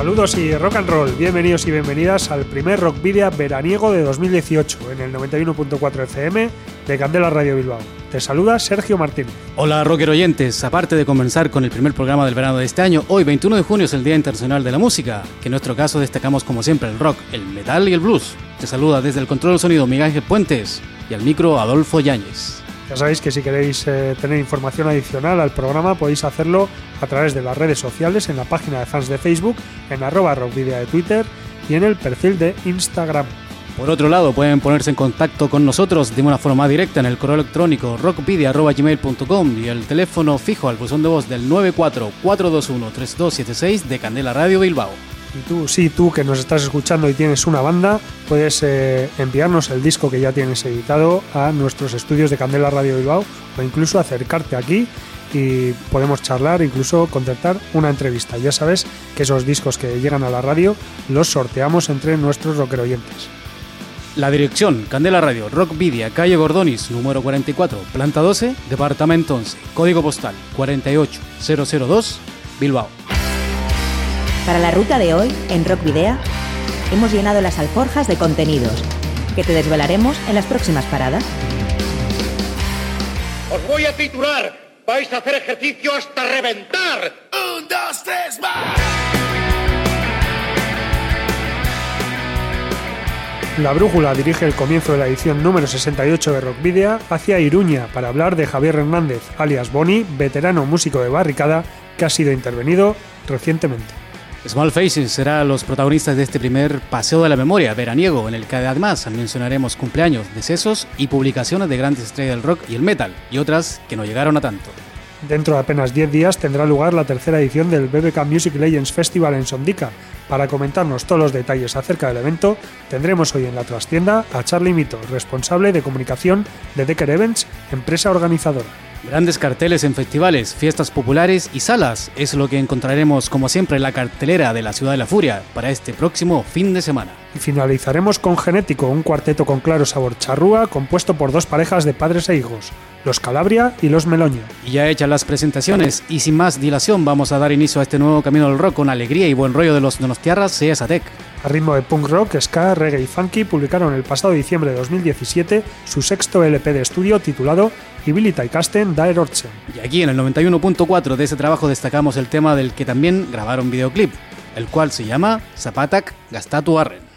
Saludos y rock and roll, bienvenidos y bienvenidas al primer Rock Video veraniego de 2018 en el 91.4 FM de Candela Radio Bilbao. Te saluda Sergio Martínez. Hola rocker oyentes, aparte de comenzar con el primer programa del verano de este año, hoy 21 de junio es el Día Internacional de la Música, que en nuestro caso destacamos como siempre el rock, el metal y el blues. Te saluda desde el control del sonido Miguel Ángel Puentes y al micro Adolfo Yáñez. Ya sabéis que si queréis eh, tener información adicional al programa podéis hacerlo a través de las redes sociales, en la página de fans de Facebook, en arroba rockvidia de Twitter y en el perfil de Instagram. Por otro lado, pueden ponerse en contacto con nosotros de una forma directa en el correo electrónico rockvidia.gmail.com y el teléfono fijo al buzón de voz del 944213276 de Candela Radio Bilbao. Y tú, sí, tú que nos estás escuchando y tienes una banda, puedes eh, enviarnos el disco que ya tienes editado a nuestros estudios de Candela Radio Bilbao o incluso acercarte aquí y podemos charlar, incluso contactar una entrevista. Ya sabes que esos discos que llegan a la radio los sorteamos entre nuestros rocker oyentes. La dirección, Candela Radio, Rock Vidia, calle Gordonis, número 44, planta 12, departamento 11, código postal 48002, Bilbao. Para la ruta de hoy, en Rock Video, hemos llenado las alforjas de contenidos que te desvelaremos en las próximas paradas. Os voy a titular. Vais a hacer ejercicio hasta reventar. Un, dos, tres, más. La Brújula dirige el comienzo de la edición número 68 de Rock Video hacia Iruña para hablar de Javier Hernández, alias Boni, veterano músico de barricada que ha sido intervenido recientemente. Small Faces será los protagonistas de este primer paseo de la memoria veraniego, en el que además mencionaremos cumpleaños, decesos y publicaciones de grandes estrellas del rock y el metal, y otras que no llegaron a tanto. Dentro de apenas 10 días tendrá lugar la tercera edición del BBK Music Legends Festival en Sondica. Para comentarnos todos los detalles acerca del evento, tendremos hoy en la trastienda a Charlie Mito, responsable de comunicación de Decker Events, empresa organizadora. Grandes carteles en festivales, fiestas populares y salas es lo que encontraremos como siempre en la cartelera de la Ciudad de la Furia para este próximo fin de semana. Y finalizaremos con Genético, un cuarteto con claro sabor charrúa compuesto por dos parejas de padres e hijos, los Calabria y los Meloño. Y ya hechas las presentaciones y sin más dilación vamos a dar inicio a este nuevo camino del rock con alegría y buen rollo de los Donostiarras CSATEC. A ritmo de punk rock, ska, reggae y funky publicaron el pasado diciembre de 2017 su sexto LP de estudio titulado Ibilita Casten Daer Ortsen. Y aquí en el 91.4 de ese trabajo destacamos el tema del que también grabaron videoclip, el cual se llama Zapatak Gastatu Arren.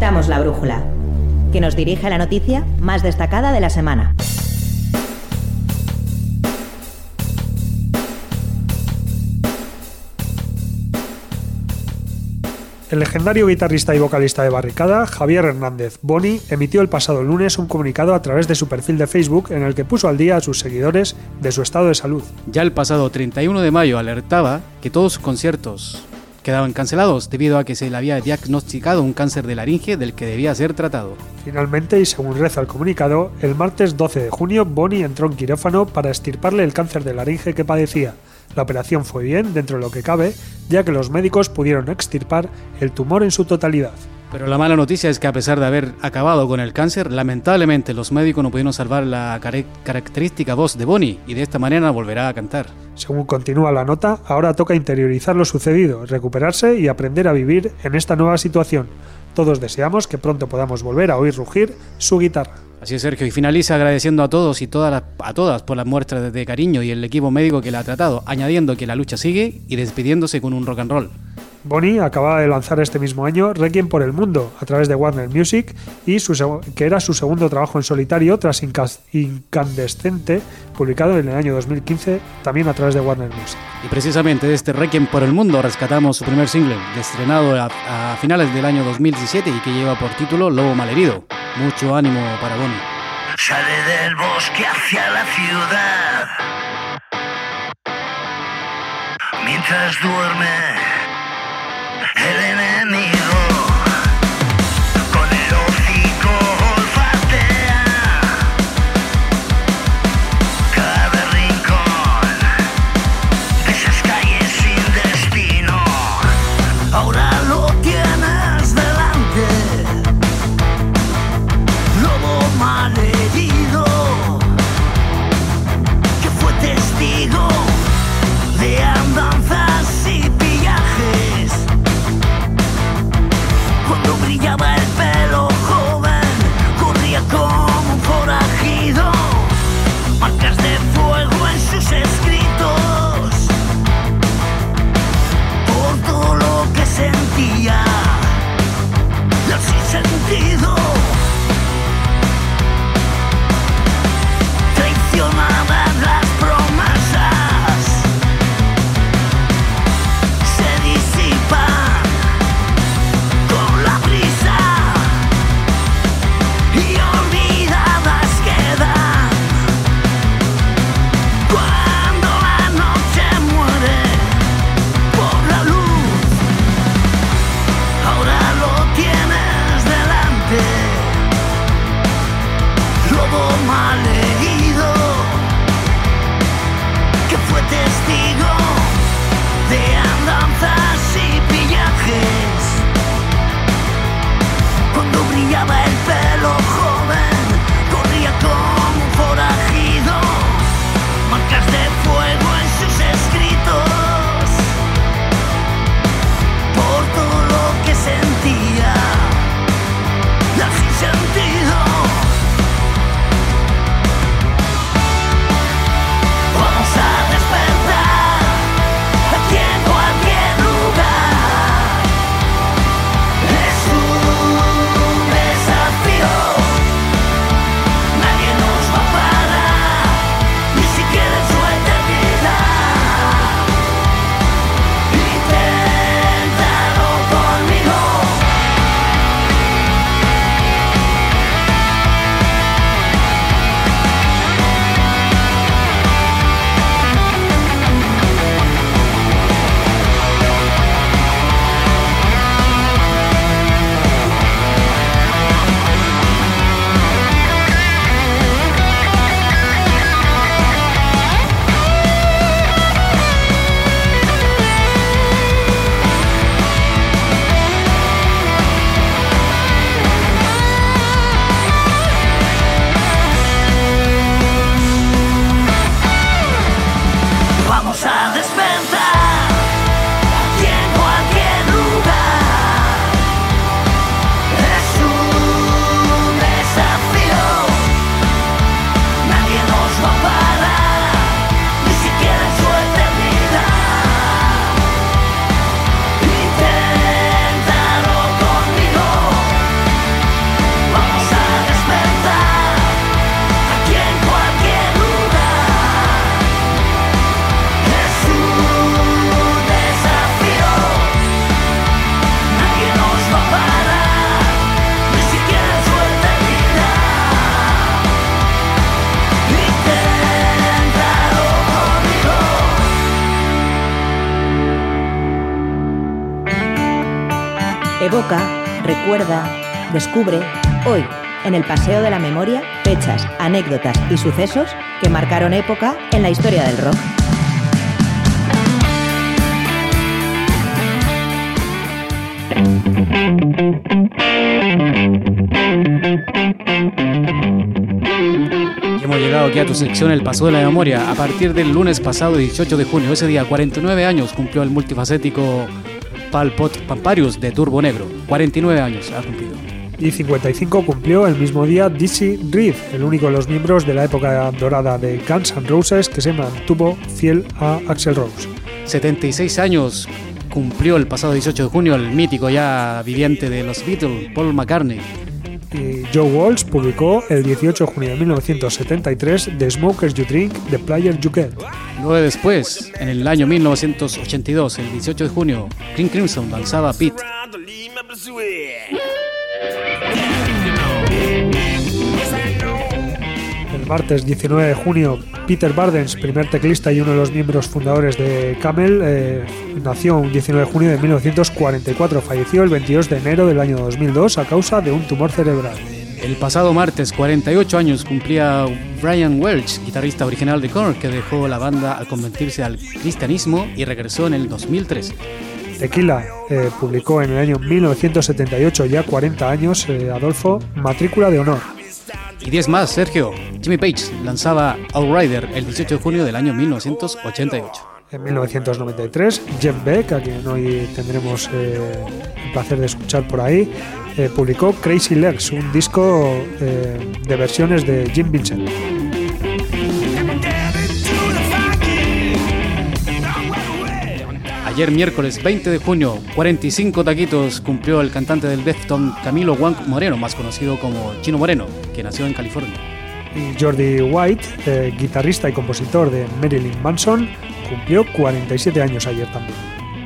La brújula, que nos dirige a la noticia más destacada de la semana. El legendario guitarrista y vocalista de Barricada, Javier Hernández Boni, emitió el pasado lunes un comunicado a través de su perfil de Facebook en el que puso al día a sus seguidores de su estado de salud. Ya el pasado 31 de mayo alertaba que todos sus conciertos quedaban cancelados debido a que se le había diagnosticado un cáncer de laringe del que debía ser tratado. Finalmente, y según reza el comunicado, el martes 12 de junio Boni entró en quirófano para estirparle el cáncer de laringe que padecía. La operación fue bien, dentro de lo que cabe, ya que los médicos pudieron extirpar el tumor en su totalidad. Pero la mala noticia es que a pesar de haber acabado con el cáncer, lamentablemente los médicos no pudieron salvar la característica voz de Bonnie y de esta manera volverá a cantar. Según continúa la nota, ahora toca interiorizar lo sucedido, recuperarse y aprender a vivir en esta nueva situación. Todos deseamos que pronto podamos volver a oír rugir su guitarra. Así es, Sergio, y finaliza agradeciendo a todos y todas a todas por las muestras de cariño y el equipo médico que la ha tratado, añadiendo que la lucha sigue y despidiéndose con un rock and roll. Bonnie acababa de lanzar este mismo año Requiem por el Mundo a través de Warner Music y su, que era su segundo trabajo en solitario tras Incandescente, publicado en el año 2015 también a través de Warner Music. Y precisamente de este Requiem por el Mundo rescatamos su primer single, estrenado a, a finales del año 2017 y que lleva por título Lobo Malherido. Mucho ánimo para Bonnie. Sale del bosque hacia la ciudad. Mientras duerme descubre, hoy, en el Paseo de la Memoria, fechas, anécdotas y sucesos que marcaron época en la historia del rock. hemos llegado aquí a tu sección El Paso de la Memoria. A partir del lunes pasado, 18 de junio, ese día, 49 años, cumplió el multifacético Palpot Pamparius de Turbo Negro. 49 años ha cumplido. Y 55 cumplió el mismo día Dizzy Reed, el único de los miembros de la época dorada de Guns N' Roses que se mantuvo fiel a Axel Rose. 76 años cumplió el pasado 18 de junio el mítico ya viviente de los Beatles, Paul McCartney. Y Joe Walsh publicó el 18 de junio de 1973 The Smokers You Drink, The Player You Get. Luego después, en el año 1982, el 18 de junio, King Crimson lanzaba Pete. Martes 19 de junio, Peter Bardens, primer teclista y uno de los miembros fundadores de Camel, eh, nació un 19 de junio de 1944. Falleció el 22 de enero del año 2002 a causa de un tumor cerebral. El pasado martes, 48 años, cumplía Brian Welch, guitarrista original de Korn, que dejó la banda al convertirse al cristianismo y regresó en el 2003. Tequila eh, publicó en el año 1978, ya 40 años, eh, Adolfo, Matrícula de Honor. Y 10 más, Sergio. Jimmy Page lanzaba Outrider el 18 de junio del año 1988. En 1993, Jeff Beck, a quien hoy tendremos eh, el placer de escuchar por ahí, eh, publicó Crazy Legs, un disco eh, de versiones de Jim Vincent. Ayer miércoles 20 de junio, 45 taquitos cumplió el cantante del Defton Camilo Juan Moreno, más conocido como Chino Moreno, que nació en California. Y Jordi White, eh, guitarrista y compositor de Marilyn Manson, cumplió 47 años ayer también.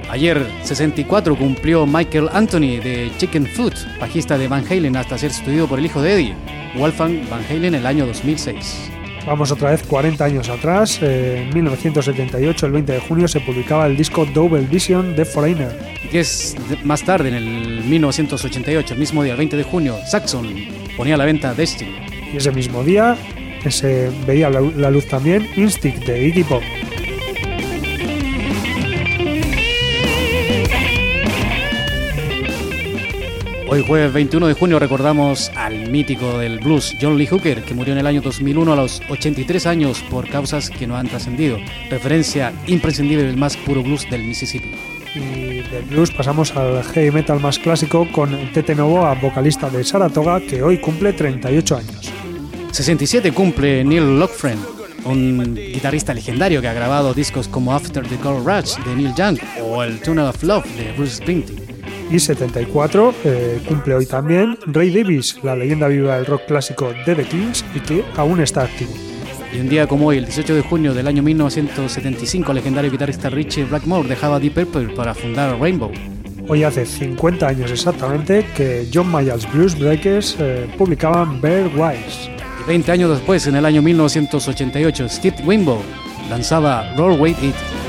Ayer 64 cumplió Michael Anthony de Chicken Foot, bajista de Van Halen hasta ser sustituido por el hijo de Eddie, Wolfgang Van Halen en el año 2006. Vamos otra vez 40 años atrás. Eh, en 1978, el 20 de junio, se publicaba el disco Double Vision de Foreigner. Y es más tarde, en el 1988, el mismo día, el 20 de junio, Saxon ponía a la venta Destiny. Y ese mismo día se veía la, la luz también Instinct de Iggy Pop. Hoy jueves 21 de junio recordamos al mítico del blues John Lee Hooker, que murió en el año 2001 a los 83 años por causas que no han trascendido. Referencia imprescindible del más puro blues del Mississippi. Y del blues pasamos al heavy metal más clásico con Tete Novoa, vocalista de Saratoga, que hoy cumple 38 años. 67 cumple Neil Lockfriend, un guitarrista legendario que ha grabado discos como After the Gold Rush de Neil Young o el Tunnel of Love de Bruce Springsteen y 74 eh, cumple hoy también Ray Davis, la leyenda viva del rock clásico de The Kings y que aún está activo. Y un día como hoy, el 18 de junio del año 1975, el legendario guitarrista Richie Blackmore dejaba Deep Purple para fundar Rainbow. Hoy hace 50 años exactamente que John Mayall's Blues Breakers eh, publicaban Bear Wise. Y 20 años después, en el año 1988, Steve Wimbo lanzaba Roll Wait It.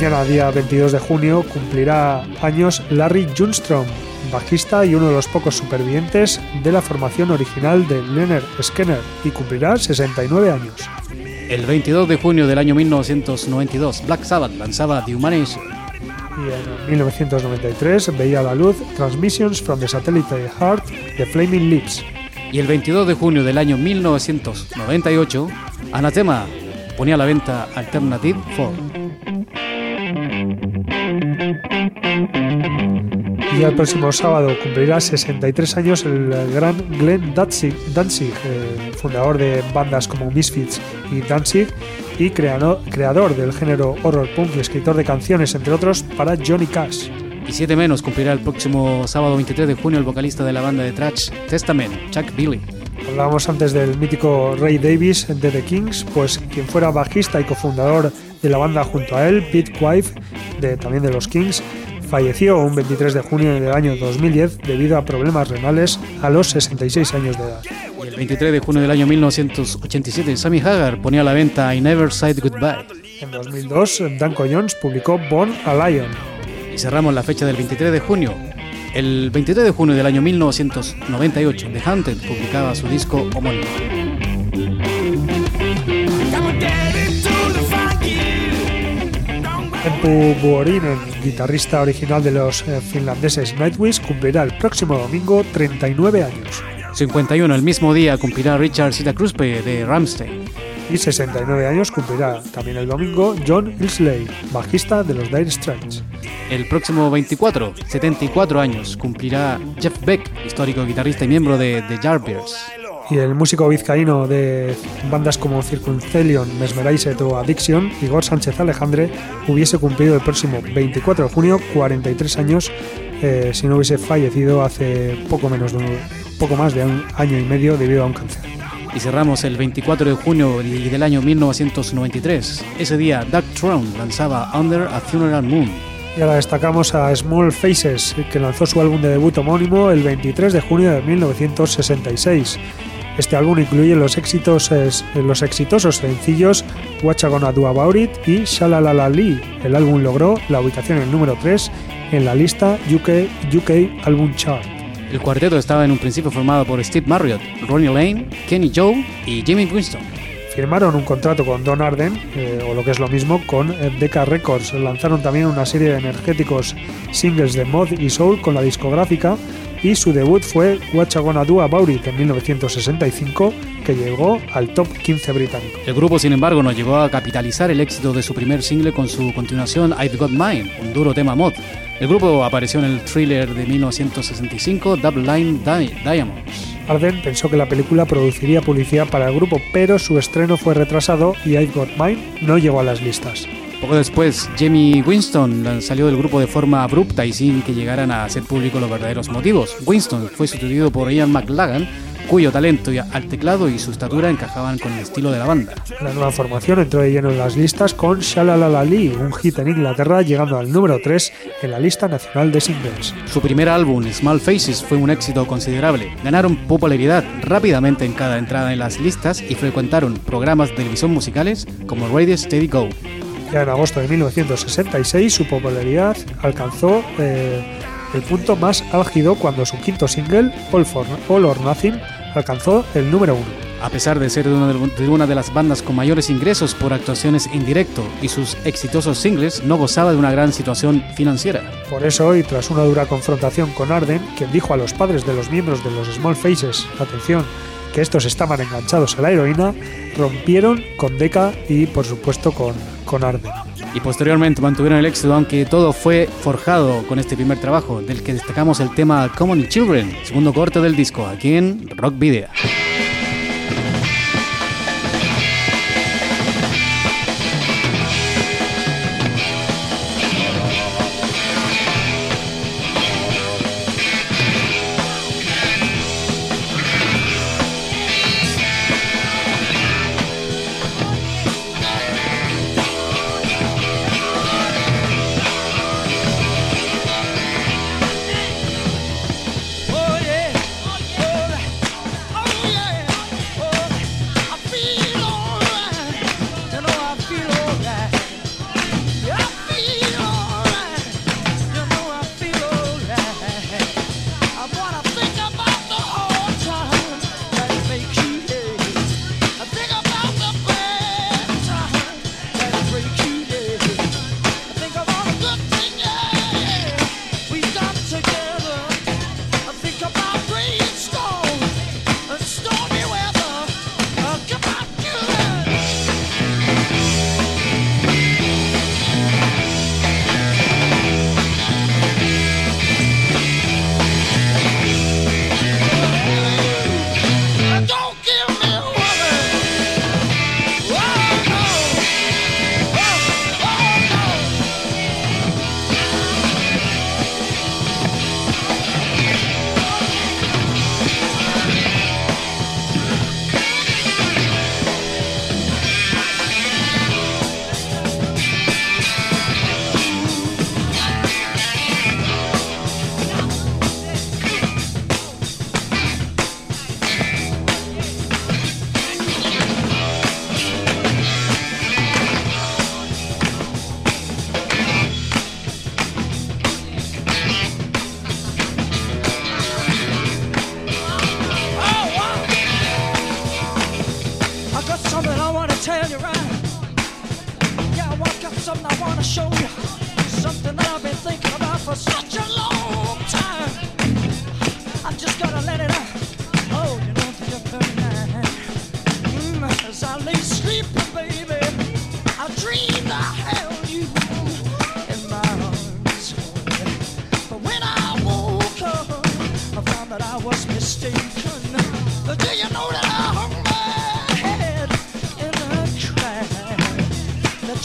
Mañana, día 22 de junio, cumplirá años Larry Junstrom, bajista y uno de los pocos supervivientes de la formación original de Leonard Skinner, y cumplirá 69 años. El 22 de junio del año 1992, Black Sabbath lanzaba The Humanation. Y en 1993 veía la luz Transmissions from the Satellite Heart de Flaming Lips. Y el 22 de junio del año 1998, Anathema ponía a la venta Alternative 4. Y el próximo sábado cumplirá 63 años el gran Glenn Danzig, Danzig eh, fundador de bandas como Misfits y Danzig y creador, creador del género horror punk y escritor de canciones, entre otros, para Johnny Cash. Y siete menos cumplirá el próximo sábado 23 de junio el vocalista de la banda de thrash Testament, Chuck Billy. Hablábamos antes del mítico Ray Davis de The Kings, pues quien fuera bajista y cofundador de la banda junto a él, Pete Quive, de, también de los Kings, falleció un 23 de junio del año 2010 debido a problemas renales a los 66 años de edad. Y el 23 de junio del año 1987, Sammy Hagar ponía a la venta I Never Said Goodbye. En 2002, Danko Jones publicó Born a Lion. Y cerramos la fecha del 23 de junio. El 23 de junio del año 1998, The Haunted publicaba su disco homónimo. Empu Vuorinen, guitarrista original de los eh, finlandeses Nightwish, cumplirá el próximo domingo 39 años. 51, el mismo día cumplirá Richard Sitakruspe de Ramstein. Y 69 años cumplirá también el domingo John Ilsley, bajista de los Dire Straits. El próximo 24, 74 años, cumplirá Jeff Beck, histórico guitarrista y miembro de The Yardbirds. Y el músico vizcaíno de bandas como Circumcelion, Mesmerized o Addiction, Igor Sánchez Alejandre, hubiese cumplido el próximo 24 de junio 43 años eh, si no hubiese fallecido hace poco, menos de un, poco más de un año y medio debido a un cáncer. Y cerramos el 24 de junio del año 1993. Ese día, Dark Throne lanzaba Under a Funeral Moon. Y ahora destacamos a Small Faces, que lanzó su álbum de debut homónimo el 23 de junio de 1966. Este álbum incluye los, éxitos, los exitosos sencillos What Gonna Do About It y Shalalalali. El álbum logró la ubicación en el número 3 en la lista UK, UK Album Chart. El cuarteto estaba en un principio formado por Steve Marriott, Ronnie Lane, Kenny Joe y Jimmy Winston. Firmaron un contrato con Don Arden, eh, o lo que es lo mismo, con Decca Records. Lanzaron también una serie de energéticos singles de mod y soul con la discográfica y su debut fue What Gonna Do About It en 1965, que llegó al top 15 británico. El grupo, sin embargo, no llegó a capitalizar el éxito de su primer single con su continuación I've Got Mine, un duro tema mod. El grupo apareció en el thriller de 1965 Double Line Diamonds. Arden pensó que la película produciría publicidad para el grupo, pero su estreno fue retrasado y I've Got Mine no llegó a las listas. Poco después, Jamie Winston salió del grupo de forma abrupta y sin que llegaran a hacer público los verdaderos motivos. Winston fue sustituido por Ian McLagan, cuyo talento al teclado y su estatura encajaban con el estilo de la banda. La nueva formación entró de lleno en las listas con Shalalalali, un hit en Inglaterra llegando al número 3 en la lista nacional de singles. Su primer álbum, Small Faces, fue un éxito considerable. Ganaron popularidad rápidamente en cada entrada en las listas y frecuentaron programas de televisión musicales como Radio Steady Go. Ya en agosto de 1966 su popularidad alcanzó eh, el punto más álgido cuando su quinto single, All, for, All or Nothing, alcanzó el número uno. A pesar de ser de una, de una, de las bandas con mayores ingresos por actuaciones en directo y sus exitosos singles, no gozaba de una gran situación financiera. Por eso, y tras una dura confrontación con Arden, quien dijo a los padres de los miembros de los Small Faces, atención, que estos estaban enganchados a la heroína, rompieron con Decca y, por supuesto, con, con Arden. Y posteriormente mantuvieron el éxito, aunque todo fue forjado con este primer trabajo, del que destacamos el tema Common Children, segundo corte del disco, aquí en Rock Video.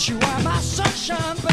you are my sunshine.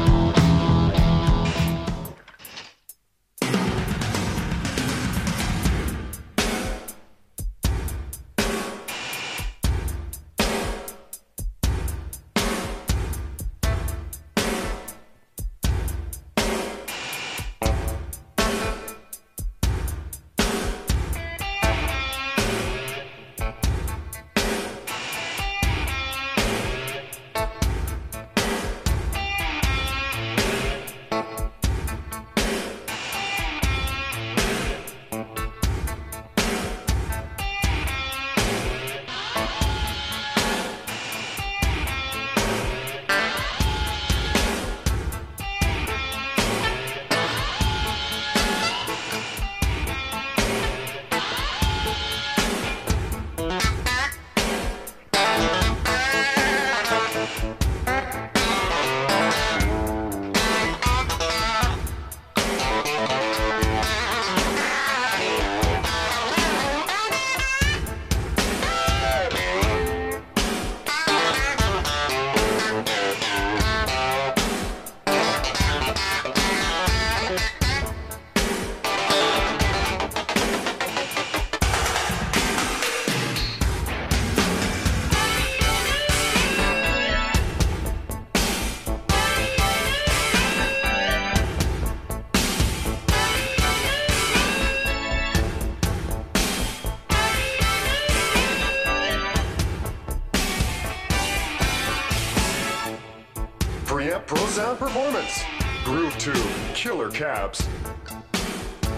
Cabs.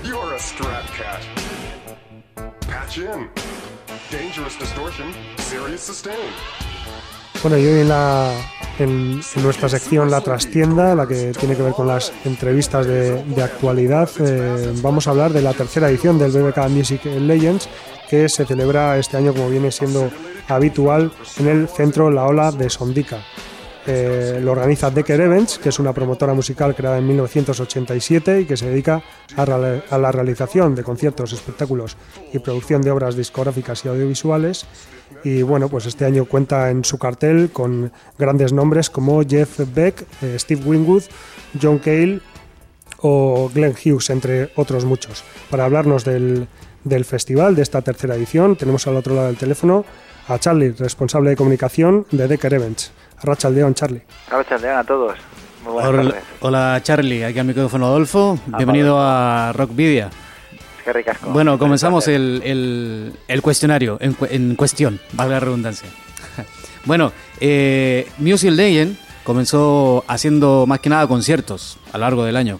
You're a Strat Cat. Patch in. Dangerous distortion, serious sustain. Bueno, y hoy en, la, en, en, nuestra sección La Trastienda, la que tiene que ver con las entrevistas de, de actualidad, eh, vamos a hablar de la tercera edición del BBK Music Legends, que se celebra este año, como viene siendo habitual, en el centro La Ola de Sondica. Eh, lo organiza Decker Events, que es una promotora musical creada en 1987 y que se dedica a, la realización de conciertos, espectáculos y producción de obras discográficas y audiovisuales. Y bueno, pues este año cuenta en su cartel con grandes nombres como Jeff Beck, eh, Steve Wingwood, John Cale o Glenn Hughes, entre otros muchos. Para hablarnos del, del festival, de esta tercera edición. Tenemos al otro lado del teléfono a Charlie, responsable de comunicación de Decker Events. Arrachaldeón, Charlie. Arrachaldeón a todos. Muy buenas Hola, tardes. hola, Charlie, aquí al micrófono Adolfo. Bienvenido a Rockvidia. Qué ricasco. Bueno, comenzamos el, el- el cuestionario en, cu- en cuestión, valga la redundancia. bueno, eh, Music Legend comenzó haciendo más que nada conciertos a lo largo del año.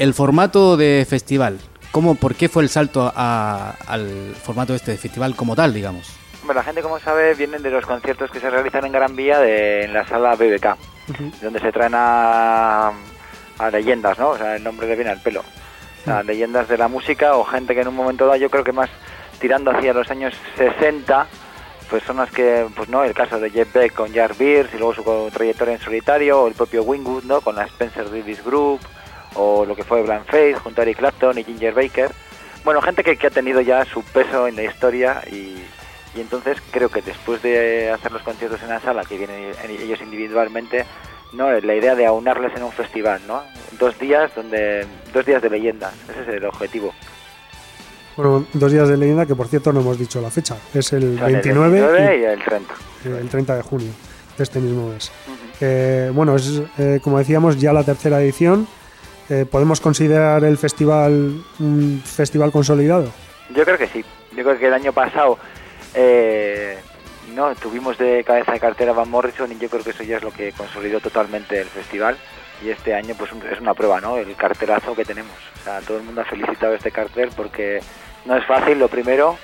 El formato de festival, ¿cómo, ¿por qué fue el salto a- al formato este de festival como tal, digamos? La gente, como sabe, vienen de los conciertos que se realizan en Gran Vía de, en la sala BBK, donde se traen a, a leyendas, ¿no? O sea, el nombre le viene al pelo. O sea, leyendas de la música o gente que en un momento dado, yo creo que más tirando hacia los años 60, pues son las que, pues no, el caso de Jeff Beck con Jar Beers y luego su trayectoria en solitario, o el propio Wingwood, ¿no? Con la Spencer Davis Group, o lo que fue Blind Faith junto a Eric Clapton y Ginger Baker. Bueno, gente que, que ha tenido ya su peso en la historia y, y entonces creo que después de hacer los conciertos en la sala, que vienen ellos individualmente, no la idea de aunarles en un festival, ¿no? Dos días donde dos días de leyendas, ese es el objetivo. Bueno, dos días de leyenda que por cierto no hemos dicho la fecha. Es el Son el 29 29 y y el 30. el 30 de junio de este mismo mes. Eh, bueno, es eh, como decíamos ya la tercera edición. Eh, ¿Podemos considerar el festival un festival consolidado? Yo creo que sí. Yo creo que el año pasado eh, no tuvimos de cabeza de cartera Van Morrison y yo creo que eso ya es lo que consolidó totalmente el festival. Y este año pues es una prueba, ¿no? El cartelazo que tenemos. O sea, todo el mundo ha felicitado este cartel porque no es fácil, lo primero,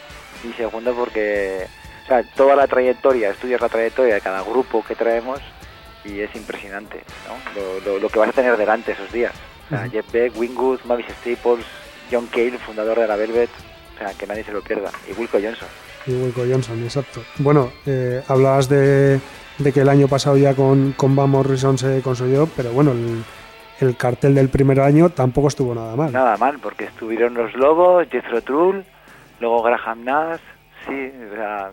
y segundo porque o sea, toda la trayectoria, estudias la trayectoria de cada grupo que traemos y es impresionante, ¿no? Lo, lo- lo que vas a tener delante esos días. O sea. Jeff Beck, Wingwood, Mavis Staples, John Cale, fundador de la Velvet, o sea, que nadie se lo pierda, y Wilco Johnson. Y Wilco Johnson, exacto. Bueno, eh, hablabas de, de que el año pasado ya con, con Van Morrison se consolidó, pero bueno, el, el cartel del primer año tampoco estuvo nada mal. Nada mal, porque estuvieron los Lobos, Jethro Tull, luego Graham Nash, sí, o sea,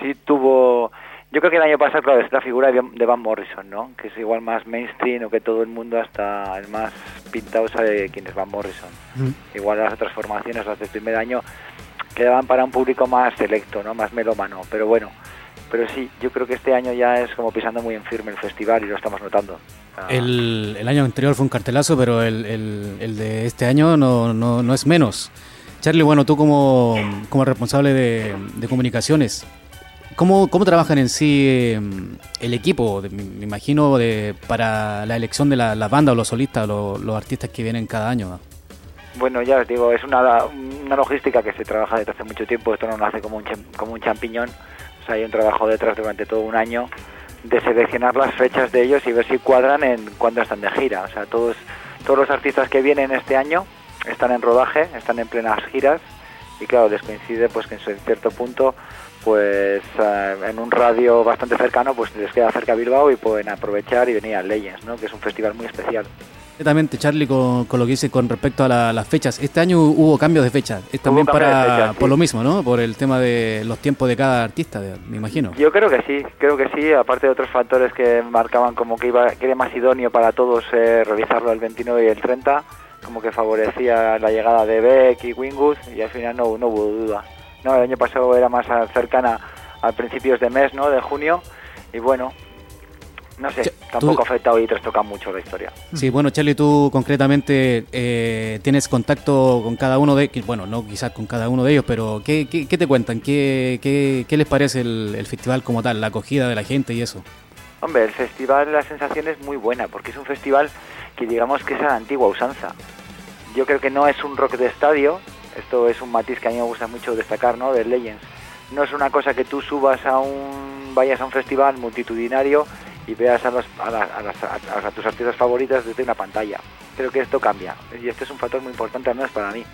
sí tuvo... Yo creo que el año pasado, claro, es la figura de Van Morrison, ¿no? Que es igual más mainstream o que todo el mundo, hasta el más pintado, sabe quién es Van Morrison. Ujú. Igual las otras formaciones, las del primer año, quedaban para un público más selecto, ¿no? Más melómano, pero bueno. Pero sí, yo creo que este año ya es como pisando muy en firme el festival y lo estamos notando. El, año anterior fue un cartelazo, pero el, el- de este año no, no- no es menos. Charlie, bueno, tú como, como responsable de, comunicaciones, ¿cómo, ¿cómo trabajan en sí eh, el equipo? Me imagino de, para la elección de la, la o los solistas, lo- los artistas que vienen cada año. Bueno, ya os digo, es una, una logística que se trabaja desde hace mucho tiempo, esto no lo hace como un, como un champiñón, o sea, hay un trabajo detrás durante todo un año de seleccionar las fechas de ellos y ver si cuadran en cuándo están de gira, o sea, todos, todos los artistas que vienen este año están en rodaje, están en plenas giras y claro, les coincide pues que en cierto punto pues eh, en un radio bastante cercano pues les queda cerca Bilbao y pueden aprovechar y venir a Legends, ¿no? que es un festival muy especial. Directamente, Charlie, con, con lo que dice con respecto a la- las fechas. Este año hubo cambios de fecha. Es también para fecha, sí. por lo mismo, ¿no? Por el tema de los tiempos de cada artista, me imagino. Yo creo que sí, creo que sí, aparte de otros factores que marcaban como que iba que era más idóneo para todos eh, realizarlo el 29 y el 30, como que favorecía la llegada de Beck y Wingwood y al final no, no hubo duda. No, el año pasado era más cercana a principios de mes, ¿no? De junio y bueno, no sé, tampoco ha afectado y trastoca mucho la historia. Sí, bueno, Charlie, tú concretamente eh, tienes contacto con cada uno de bueno, no quizás con cada uno de ellos, pero ¿qué, qué, qué te cuentan? ¿Qué, qué, qué les parece el, el festival como tal, la acogida de la gente y eso? Hombre, el festival, la sensación es muy buena, porque es un festival que digamos que es a la antigua usanza. Yo creo que no es un rock de estadio, esto es un matiz que a mí me gusta mucho destacar, ¿no? De Legends. No es una cosa que tú subas a un, vayas a un festival multitudinario y veas a, los- a, la- a las- a- tus artistas favoritas desde una pantalla. Creo que esto cambia, y este es un factor muy importante al menos para mí.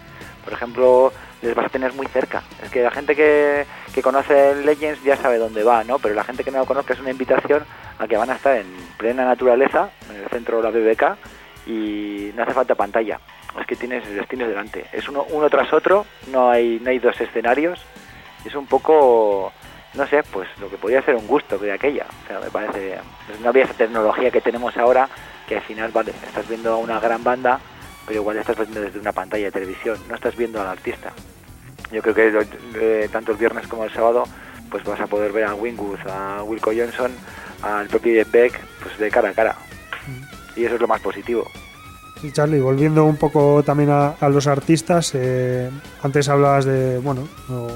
Por ejemplo, les vas a tener muy cerca. Es que la gente que, que conoce Legends ya sabe dónde va, ¿no? Pero la gente que no lo conozca es una invitación a que van a estar en plena naturaleza, en el centro de la BBK, y no hace falta pantalla. Es que tienes, los tienes delante. Es uno, uno tras otro, no hay, no hay dos escenarios. Es un poco, no sé, pues lo que podría ser un gusto de aquella. O sea, me parece, pues no había esa tecnología que tenemos ahora, que al final, vale, estás viendo a una gran banda, pero igual estás viendo desde una pantalla de televisión, no estás viendo al artista. Yo creo que eh, tanto el viernes como el sábado pues vas a poder ver a Wingwood, a Wilco Johnson, al propio Jeff Beck, pues de cara a cara. Y eso es lo más positivo. Y Charlie, volviendo un poco también a, a los artistas, eh, antes hablabas de, bueno, no,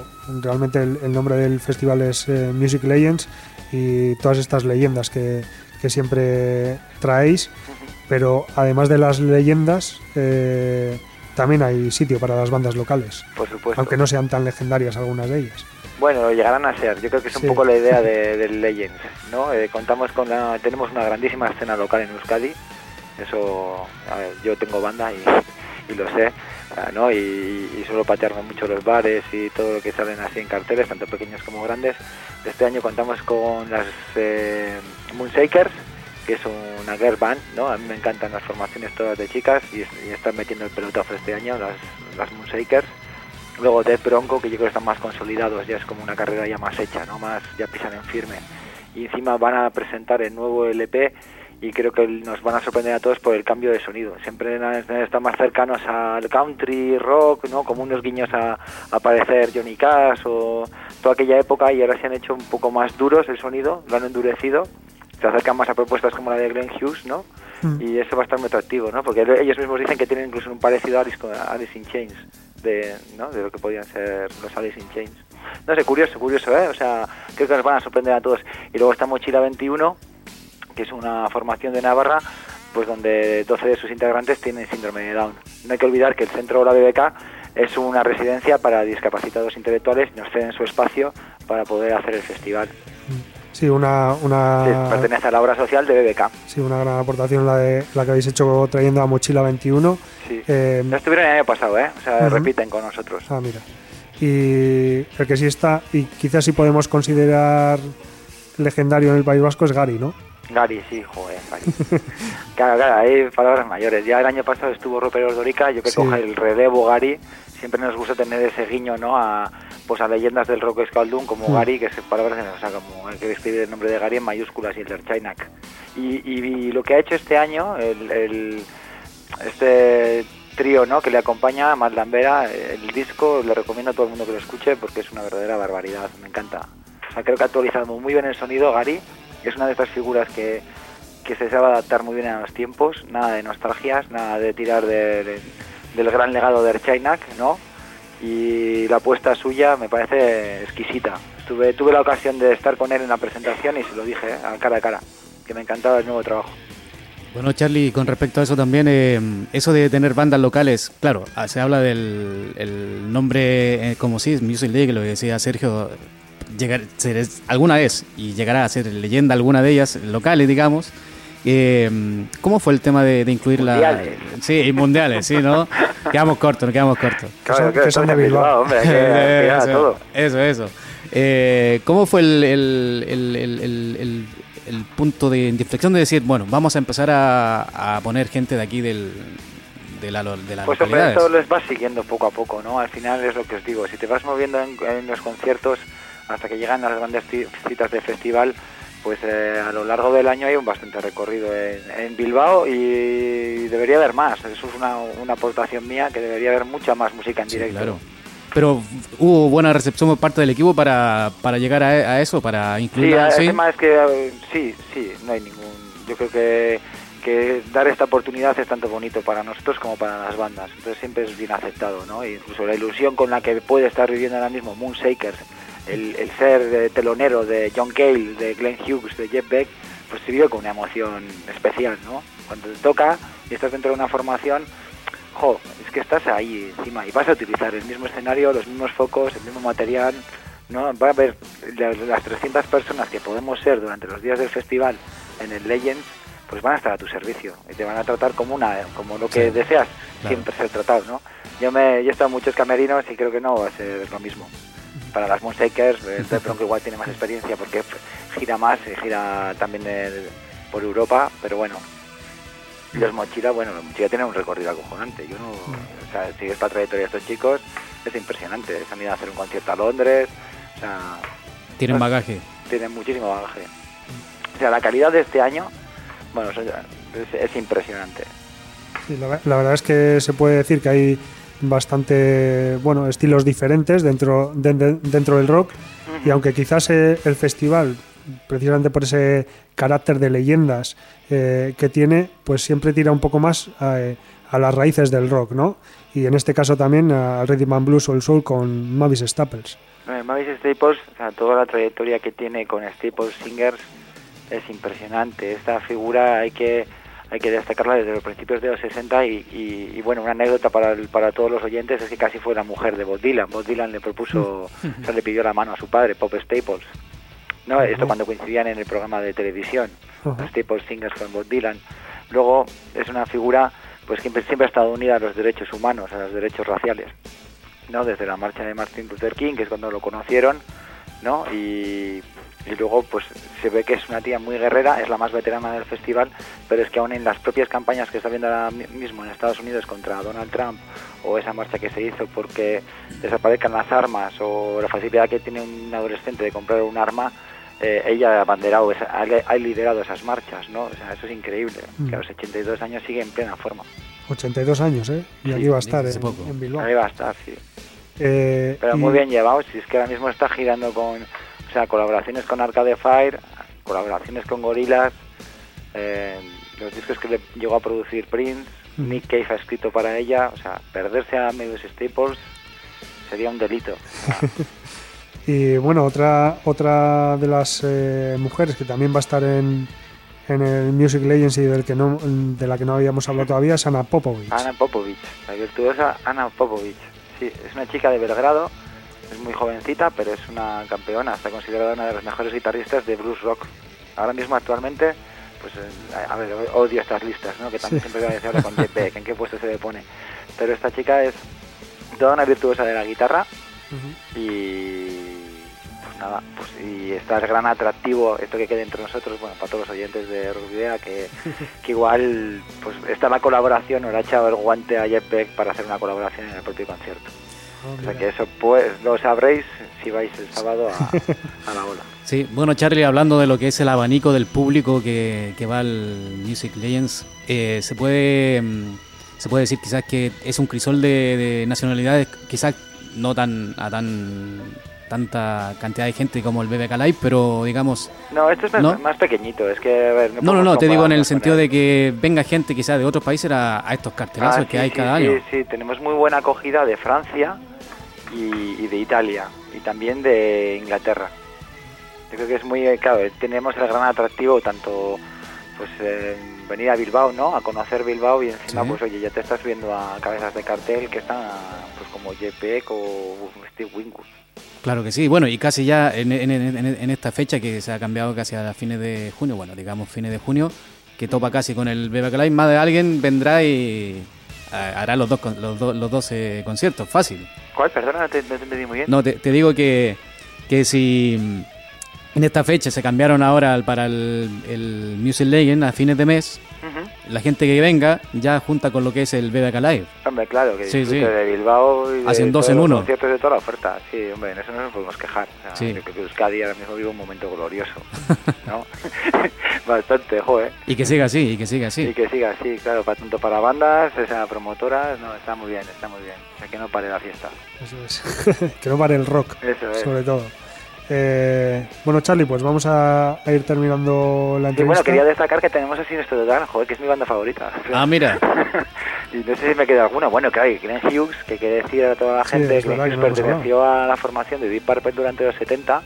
realmente el, el nombre del festival es eh, Music Legends y todas estas leyendas que, que siempre traéis, pero además de las leyendas, eh, también hay sitio para las bandas locales, Por supuesto. aunque no sean tan legendarias algunas de ellas. Bueno, llegarán a ser. Yo creo que es un Sí. poco la idea de, Legends, ¿no? Eh, contamos con la, tenemos una grandísima escena local en Euskadi. Eso, yo tengo banda y, lo sé, ah, ¿no? Y, y suelo patearme mucho los bares y todo lo que salen así en carteles, tanto pequeños como grandes. Este año contamos con las eh, Moonshakers, que es una girl band, ¿no? A mí me encantan las formaciones todas de chicas y, y están metiendo el pelotazo este año, las, las Moonshakers. Luego Death Bronco, que yo creo que están más consolidados, ya es como una carrera ya más hecha, ¿no? Más, ya pisan en firme. Y encima van a presentar el nuevo LP y creo que nos van a sorprender a todos por el cambio de sonido. Siempre están más cercanos al country, rock, ¿no? Como unos guiños a, a parecer Johnny Cash o toda aquella época y ahora se han hecho un poco más duros el sonido, lo han endurecido. Se acercan más a propuestas como la de Glenn Hughes, ¿no? Mm. Y eso va a estar muy atractivo, ¿no? Porque ellos mismos dicen que tienen incluso un parecido a Alice, con- a Alice in Chains, de, ¿no? de lo que podían ser los Alice in Chains. No sé, curioso, curioso, ¿eh? O sea, creo que nos van a sorprender a todos. Y luego está Mochila 21, que es una formación de Navarra, pues donde 12 de sus integrantes tienen síndrome de Down. No hay que olvidar que el centro de la BBK es una residencia para discapacitados intelectuales y nos ceden su espacio para poder hacer el festival. Sí, una, una, pertenece a la obra social de BBK. sí, una gran aportación la, de, la que habéis hecho trayendo a Mochila 21. Sí. Eh, Ya estuvieron el año pasado, ¿eh? O sea, repiten con nosotros. Ah, mira. Y el que sí está, y quizás sí podemos considerar legendario en el País Vasco es Gary, ¿no? Gary, sí, joder, Gary. claro, claro, hay palabras mayores. Ya el año pasado estuvo Rupert Ordorica, yo que Sí. coge el relevo Gary. Siempre nos gusta tener ese guiño, ¿no? A, pues a leyendas del rock escaldún como Mm. Gary, que es palabras, o sea, como hay que escribir el nombre de Gary en mayúsculas y el de Erchainak. Y, y, y lo que ha hecho este año, el, el- este trío, ¿no? Que le acompaña, Matt Lambera, el disco, le recomiendo a todo el mundo que lo escuche porque es una verdadera barbaridad, me encanta. O sea, creo que ha actualizado muy bien el sonido Gary. Es una de estas figuras que, que se sabe adaptar muy bien a los tiempos, nada de nostalgias, nada de tirar de- de- del gran legado de Erchainak, ¿no? Y la apuesta suya me parece exquisita. Estuve, tuve la ocasión de estar con él en la presentación y se lo dije, ¿eh? a cara a cara, que me encantaba el nuevo trabajo. Bueno, Charlie, con respecto a eso también, eh, eso de tener bandas locales, claro, se habla del el nombre, eh, como sí, Music League, lo que decía Sergio, llegar, ser- alguna vez, y llegará a ser leyenda alguna de ellas, locales, digamos. Eh, ¿Cómo fue el tema de, de incluir Mundiales. la... Sí, y mundiales, sí, ¿no? quedamos cortos, nos quedamos cortos. Son- que son de Bilbao. hombre, que eso, todo. eso, eso. Eh, ¿Cómo fue el, el- el- el- el- el- el punto de inflexión de decir, bueno, vamos a empezar a, a poner gente de aquí del, de, la, de las Pues hombre, esto les vas siguiendo poco a poco, ¿no? Al final es lo que os digo, si te vas moviendo en, en los conciertos hasta que llegan las grandes ci- citas de festival, pues eh, a lo largo del año hay un bastante recorrido en, en Bilbao y debería haber más. Eso es una, una aportación mía, que debería haber mucha más música en Sí, directo. claro. Pero hubo buena recepción por parte del equipo para, para llegar a, a eso, para Sí, incluirla. el ¿sí? tema es que eh, sí, sí, no hay ningún. Yo creo que, que dar esta oportunidad es tanto bonito para nosotros como para las bandas. Entonces siempre es bien aceptado, ¿no? E incluso la ilusión con la que puede estar viviendo ahora mismo Moonshakers, el, el ser telonero de John Cale, de Glenn Hughes, de Jeff Beck, pues se vive con una emoción especial, ¿no? Cuando te toca y estás dentro de una formación, jo, es que estás ahí encima y vas a utilizar el mismo escenario, los mismos focos, el mismo material, ¿no? Va a haber la- las 300 personas que podemos ser durante los días del festival en el Legends, pues van a estar a tu servicio y te van a tratar como una como lo que Sí, deseas claro. siempre ser tratado, ¿no? Yo me yo he estado en muchos camerinos y creo que no va a ser lo mismo. Para las Moonshakers, el Bronco igual tiene más experiencia porque gira más, y gira también el- por Europa, pero bueno, y los Mochila, bueno, los Mochila tienen un recorrido acojonante. Yo no, o sea, si esta trayectoria de estos chicos es impresionante. Se han ido a hacer un concierto a Londres, o sea, Tienen bagaje. tienen muchísimo bagaje. O sea, la calidad de este año, bueno, eso ya es, es impresionante. Sí, la, la verdad es que se puede decir que hay bastante, bueno, estilos diferentes dentro, de- de- dentro del rock. Y aunque quizás eh, el festival, precisamente por ese carácter de leyendas eh, que tiene, pues siempre tira un poco más a, eh, a las raíces del rock, ¿no? Y en este caso también al Rhythm and Blues o el Soul con Mavis Staples. Mavis Staples, o sea, toda la trayectoria que tiene con Staples Singers es impresionante. Esta figura hay que hay que destacarla desde los principios de los 60 y, y- y, bueno, una anécdota para, el- para todos los oyentes es que casi fue la mujer de Bob Dylan. Bob Dylan le propuso, o sea, le pidió la mano a su padre, Pop Staples. No, esto cuando coincidían en el programa de televisión. Ajá. Staples Singers con Bob Dylan. Luego es una figura pues que siempre, siempre ha estado unida a los derechos humanos, a los derechos raciales. ¿no? Desde la marcha de Martin Luther King, que es cuando lo conocieron, ¿no? Y, y luego pues se ve que es una tía muy guerrera, es la más veterana del festival, pero es que aún en las propias campañas que está viendo ahora mi- mismo en Estados Unidos contra Donald Trump o esa marcha que se hizo porque desaparezcan las armas o la facilidad que tiene un adolescente de comprar un arma, eh, ella ha abanderado, esa- ha, ha liderado esas marchas, ¿no? O sea, eso es increíble, Mm. que a los 82 años sigue en plena forma. 82 años, ¿eh? Y Sí, aquí va a estar en, poco. en Bilbao. Ahí va a estar, sí. Eh, Pero y- muy bien llevado, si es que ahora mismo está girando con, sea, colaboraciones con Arcade Fire, colaboraciones con Gorillaz, eh, los discos que le llegó a producir Prince, Mm. Nick Cave ha escrito para ella, o sea, perderse a Mavis Staples sería un delito. O sea, Y bueno, otra, otra de las eh, mujeres que también va a estar en, en el Music Legends y del que no, de la que no habíamos hablado todavía es Ana Popovich. Ana Popovich, la virtuosa Ana Popovich. Sí, es una chica de Belgrado, es muy jovencita, pero es una campeona, está considerada una de las mejores guitarristas de blues rock. Ahora mismo, actualmente, pues, eh, a ver, odio estas listas, ¿no? Que también Sí. siempre se habla con Jeff Beck, en qué puesto se le pone. Pero esta chica es toda una virtuosa de la guitarra y pues nada, pues y está el gran atractivo, esto que quede entre nosotros, bueno, para todos los oyentes de Video, que, que igual pues está la colaboración o le ha echado el guante a Jeff Beck para hacer una colaboración en el propio concierto. Ah, O sea que eso pues lo sabréis si vais el sábado a, a la ola. Sí, bueno, Charlie, hablando de lo que es el abanico del público que, que va al Music Legends, eh, se puede mm, se puede decir quizás que es un crisol de, de nacionalidades, quizás no tan a tan tanta cantidad de gente como el BBK Live, pero digamos, No, esto es más, ¿No? más pequeñito, es que... a ver, no, no, no, te digo en el sentido de que venga gente quizás de otros países a, a estos cartelazos Ah, que sí, hay sí, cada sí, año. Sí, tenemos muy buena acogida de Francia y, y de Italia y también de Inglaterra. Yo creo que es muy, eh, claro, tenemos el gran atractivo tanto pues eh, venir a Bilbao, ¿no? A conocer Bilbao y encima Sí. pues oye, ya te estás viendo a cabezas de cartel que están pues como JPEG o Steve Winwood. Claro que sí, bueno, y casi ya en, en- en- esta fecha que se ha cambiado casi a fines de junio, bueno, digamos fines de junio, que topa casi con el BBK Live, más de alguien vendrá y hará los dos, los, dos- los 12 conciertos, fácil. ¿Cuál? Perdona, no te, no te entendí muy bien. No, te, te digo que, que si mm, en esta fecha se cambiaron ahora para el, el Music Legend a fines de mes, Ujú. La gente que venga ya junta con lo que es el BBK Live. Hombre, claro, que Sí, sí. de Bilbao y de Hacen dos en los uno. conciertos de toda la oferta. Sí, hombre, en eso no nos podemos quejar. O sea, Sí. Yo creo que Euskadi ahora mismo vive un momento glorioso, ¿no? Bastante, joder. Y que siga así, y que siga así. Y que siga así, claro, para, tanto para bandas, o sea, promotoras, no, está muy bien, está muy bien. O sea, que no pare la fiesta. Eso es. que no pare el rock, Eso es. sobre todo. Eh, bueno, Charlie, pues vamos a, a ir terminando la Y entrevista. bueno, quería destacar que tenemos a Sinestro Total, joder, que es mi banda favorita. Ah, mira. y no sé si me queda alguna. Bueno, claro, y Glenn Hughes, que que decir a toda la Sí, gente, verdad que no perteneció a la formación de Deep Purple durante los 70.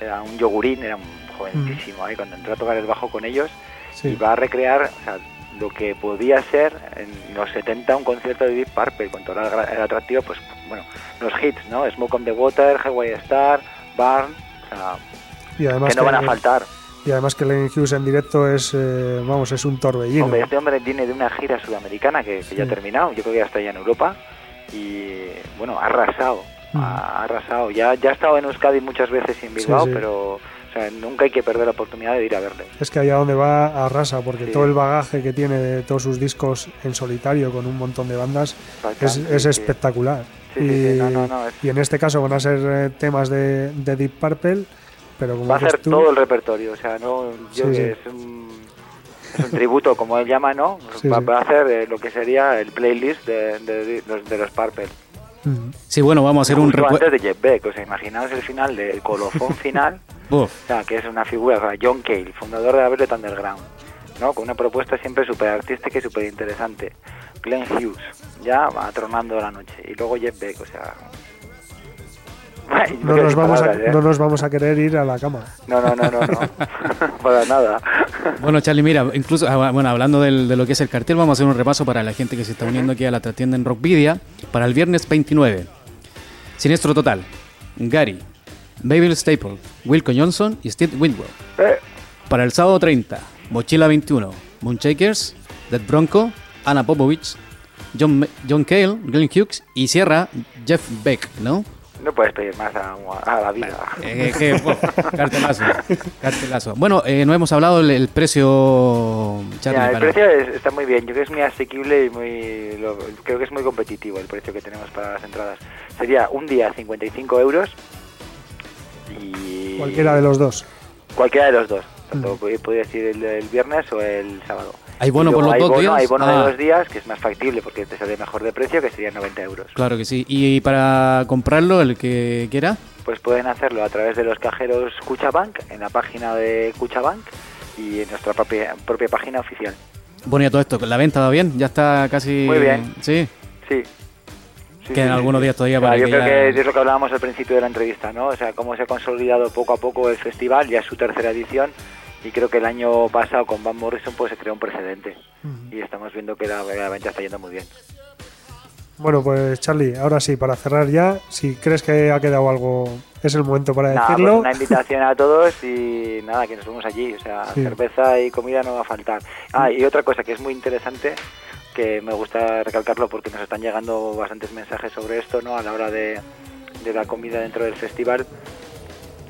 Era un yogurín, era un jovencísimo ahí cuando entró a tocar el bajo con ellos. Sí. Y va a recrear o sea, lo que podía ser en los 70 un concierto de Deep Purple, con todo el atractivo, pues bueno, los hits, ¿no? Smoke on the Water, Highway Star, Barn, o sea, y además que no van a faltar. Y además que Lenny Hughes en directo es, eh, vamos, es un torbellino. Hombre, este hombre viene de una gira sudamericana que, que ya ha terminado, yo creo que ya está ya en Europa y bueno, ha arrasado, Mm. ha arrasado. Ya, ya ha estado en Euskadi muchas veces y en Bilbao, sí. pero o sea, nunca hay que perder la oportunidad de ir a verle. Es que allá donde va arrasa, porque Sí. todo el bagaje que tiene de todos sus discos en solitario con un montón de bandas Bastante, es, es sí. espectacular. Sí, sí, y, sí, no, no, no, es- y en este caso van a ser eh, temas de, de Deep Purple, pero como Va a tú, todo el repertorio, o sea, no, yo Sí, que sí. es un, es un tributo, como él llama, ¿no? Sí, va, sí. va a hacer eh, lo que sería el playlist de, de- de los, de los Purple. Sí, bueno, vamos a hacer un recuerdo. antes de Jeff Beck, o sea, imaginaos el final del colofón final, o sea, que es una figura, o sea, John Cale, fundador de la Velvet Underground, ¿no? Con una propuesta siempre súper artística y súper interesante. Glenn Hughes, ya atronando la noche, y luego Jeff Beck, o sea... No, nos vamos a, ¿eh? no nos vamos a querer ir a la cama. no, no, no, no, no. para nada. Bueno, Charlie, mira, incluso, ah, bueno, hablando del- de lo que es el cartel, vamos a hacer un repaso para la gente que se está uniendo aquí a la tienda en Rockvidia para el viernes 29. Siniestro Total, Gary, Babel Staple, Wilco Johnson y Steve Windwell. Eh, Para el sábado 30, Mochila 21, Moonshakers, Dead Bronco, Anna Popovich, John, John Cale, Glenn Hughes y cierra Jeff Beck, ¿no? no puedes pedir más a, a la vida. Eh, que, bueno, cartelazo, cartelazo. Bueno, eh, no hemos hablado del el precio, Charlie. Ya, el para- precio es- está muy bien, yo creo que es muy asequible y muy lo- creo que es muy competitivo el precio que tenemos para las entradas. Sería un día 55 euros y Cualquiera de los dos. cualquiera de los dos. Tanto pod- podría decir el, el viernes o el sábado. ¿Hay bono Y por los hay dos bono, días? Hay bono Ah. de dos días, que es más factible porque te sale mejor de precio, que sería 90 euros. Claro que sí. Y para comprarlo, el que quiera, Pues pueden hacerlo a través de los cajeros Cuchabank, en la página de Cuchabank y en nuestra propia, propia página oficial. bueno, ya todo esto, ¿la venta va bien? Ya está casi... Muy bien. Sí. Sí. Sí, Quedan sí, algunos días todavía para yo que creo ya- que es lo que hablábamos al principio de la entrevista, ¿no? O sea, cómo se ha consolidado poco a poco el festival, ya es su tercera edición, y creo que el año pasado con Van Morrison pues se creó un precedente. Y estamos viendo que la, la venta está yendo muy bien. Bueno, pues Charlie, ahora sí, para cerrar ya, si crees que ha quedado algo, es el momento para pues decirlo. una invitación a todos y nada, que nos vemos allí. O sea, Sí. cerveza y comida no va a faltar. Ah, y otra cosa que es muy interesante, que me gusta recalcarlo porque nos están llegando bastantes mensajes sobre esto, ¿no? A la hora de, de la comida dentro del festival.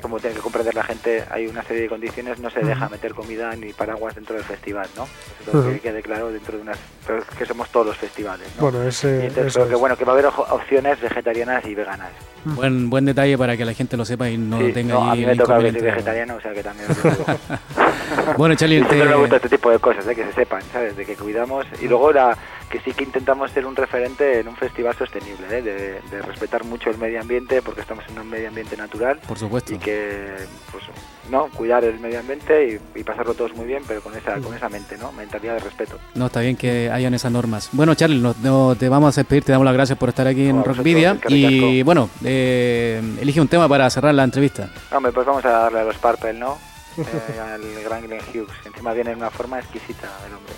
Como tiene que comprender la gente, hay una serie de condiciones, no se deja meter comida ni paraguas dentro del festival, ¿no? Eso Ujú. que quede claro dentro de unas... pero que somos todos los festivales, ¿no? Bueno, Y ese, entonces eso creo que es. bueno, que va a haber opciones vegetarianas y veganas. Buen, buen detalle para que la gente lo sepa y no Sí, tenga no, a mí el me toca que soy inconveniente. vegetariano, o sea que también lo. Bueno, Charlie, Y siempre te- me gusta este tipo de cosas, ¿eh? que se sepan, ¿sabes? De que cuidamos. Y luego la, que sí que intentamos ser un referente en un festival sostenible, ¿eh? de, de respetar mucho el medio ambiente, porque estamos en un medio ambiente natural. Por supuesto. Y que, pues, no, cuidar el medio ambiente y, y pasarlo todos muy bien, pero con esa, con esa mente, ¿no? Mentalidad de respeto. No, está bien que hayan esas normas. Bueno, Charlie, no, no- te vamos a despedir, te damos las gracias por estar aquí en Rockvidia. Y bueno, eh, elige un tema para cerrar la entrevista. Hombre, pues vamos a darle a los Purple, ¿no? Eh, al gran Glenn Hughes. Encima viene en una forma exquisita el hombre.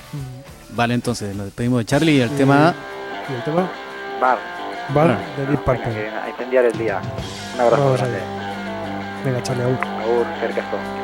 Vale, entonces nos despedimos de Charlie y el tema... ¿Y el tema? Bar, Bar de Deep venga, Purple. que a incendiar el día. Un abrazo Vamos grande. Venga, Charlie, aún. Agur, cercasco. The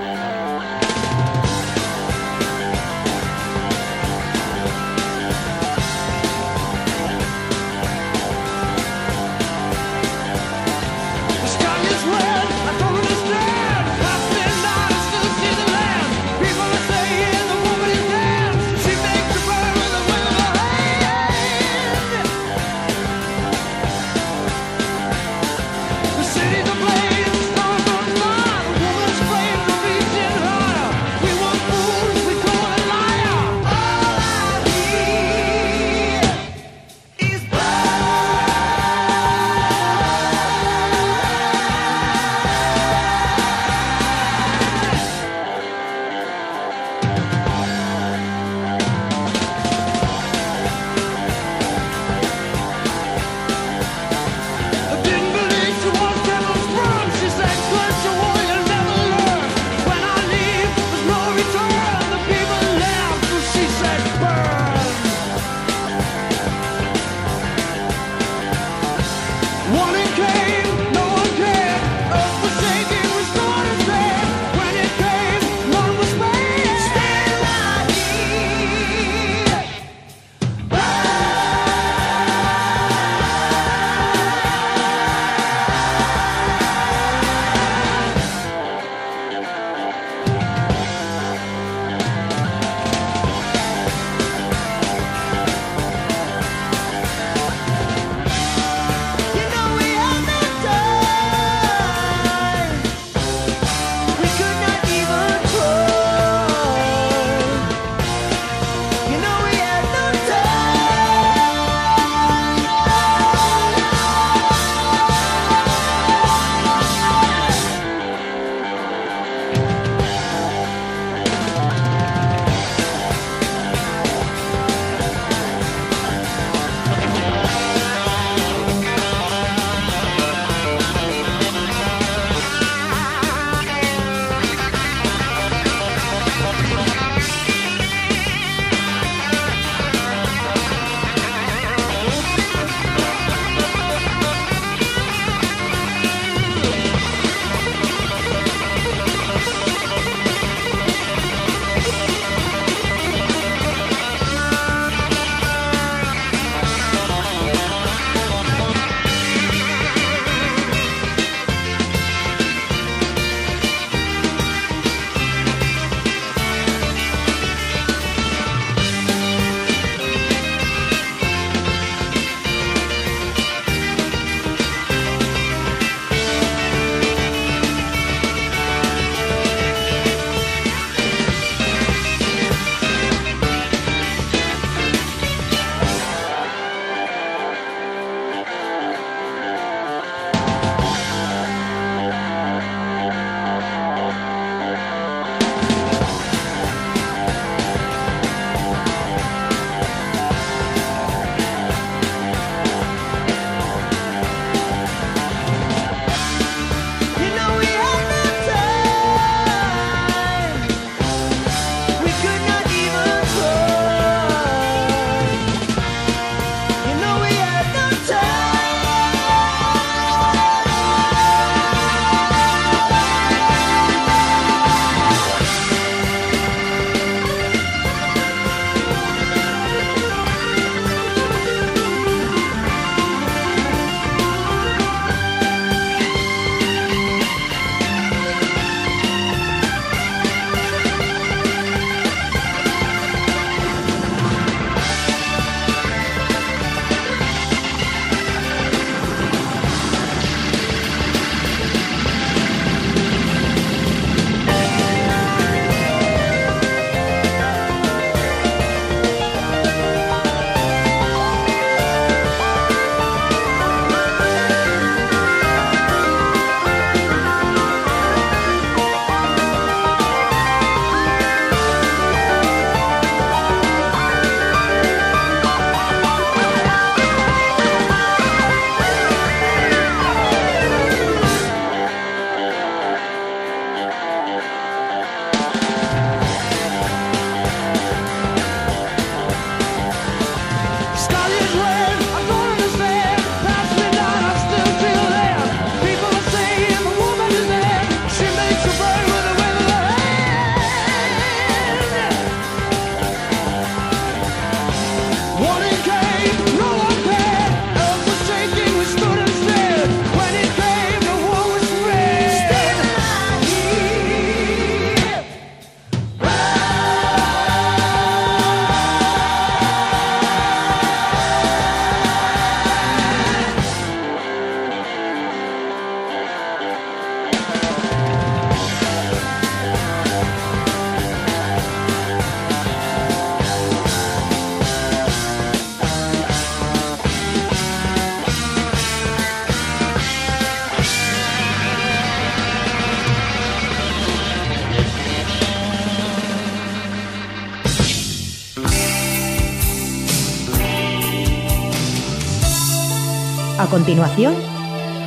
continuación,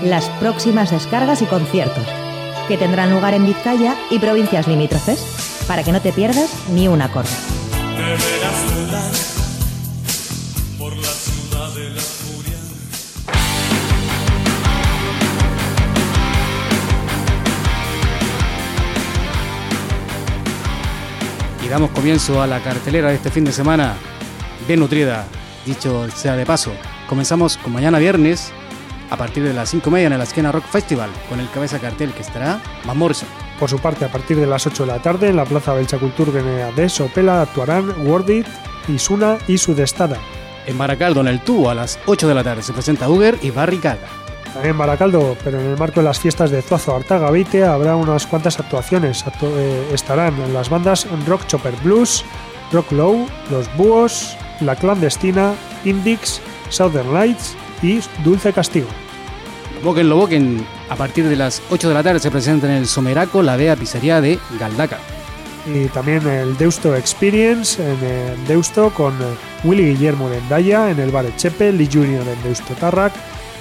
las próximas descargas y conciertos, que tendrán lugar en Vizcaya y provincias limítrofes, para que no te pierdas ni un acorde. Y damos comienzo a la cartelera de este fin de semana, bien nutrida, dicho sea de paso. Comenzamos con mañana viernes, a partir de las 5 y media en el Esquena Rock Festival, con el cabeza cartel que estará Van Morrison. Por su parte, a partir de las 8 de la tarde, en la Plaza Belcha Culturgenea de Sopela actuarán Wordit, Isuna y Sudestada. En Baracaldo, en el Tubo, a las 8 de la tarde, se presenta Uger y Barry Gaga. También en Baracaldo, pero en el marco de las fiestas de Zuazo Artaga Beite habrá unas cuantas actuaciones. Actu- eh, estarán las bandas Rock Chopper Blues, Rock Low, Los Búhos, La Clandestina, Indix, Southern Lights y Dulce Castigo. Boquen lo Boquen, a partir de las 8 de la tarde se presenta en el Someraco, la Bea Pizzería de Galdaca. Y también el Deusto Experience en eh, Deusto con eh, Willy Guillermo de Endaya en el Bar Echepe, Lee Junior en Deusto Tarrac,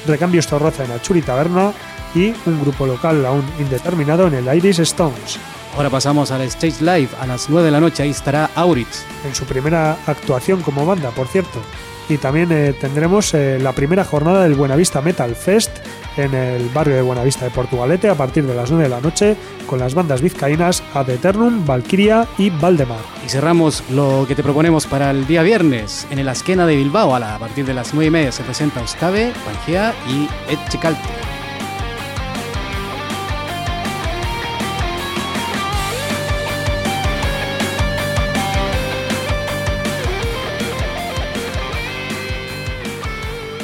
Recambios Torroza en Achuri Taberna y un grupo local aún indeterminado en el Iris Stones. Ahora pasamos al Stage Live a las 9 de la noche, ahí estará Auritz. en su primera actuación como banda, por cierto. Y también eh, tendremos eh, la primera jornada del Buenavista Metal Fest en el barrio de Buenavista de Portugalete a partir de las 9 de la noche con las bandas vizcaínas Ad Eternum, Valkyria y Valdemar. Y cerramos lo que te proponemos para el día viernes en el Asquena de Bilbao. A, partir de las 9 y media se presenta Ostave, Pangea y Etchecalte.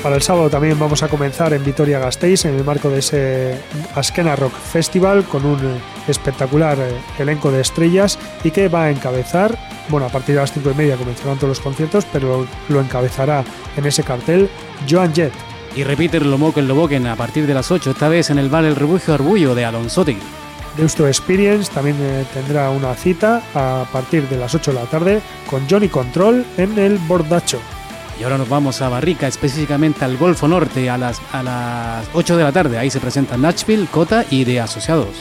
Para el sábado también vamos a comenzar en Vitoria Gasteiz en el marco de ese Askena Rock Festival con un espectacular eh, elenco de estrellas y que va a encabezar, bueno, a partir de las 5 y media comenzarán todos los conciertos, pero lo encabezará en ese cartel Joan Jett. Y repite lo Moquen lo Boquen a partir de las 8, esta vez en el bar El Refugio Arbullo de Alonsotegui. Deusto Experience también eh, tendrá una cita a partir de las 8 de la tarde con Johnny Control en el Bordacho. Y ahora nos vamos a Barrica, específicamente al Golfo Norte a las, a las 8 de la tarde. Ahí se presentan Nashville, Cota y de Asociados.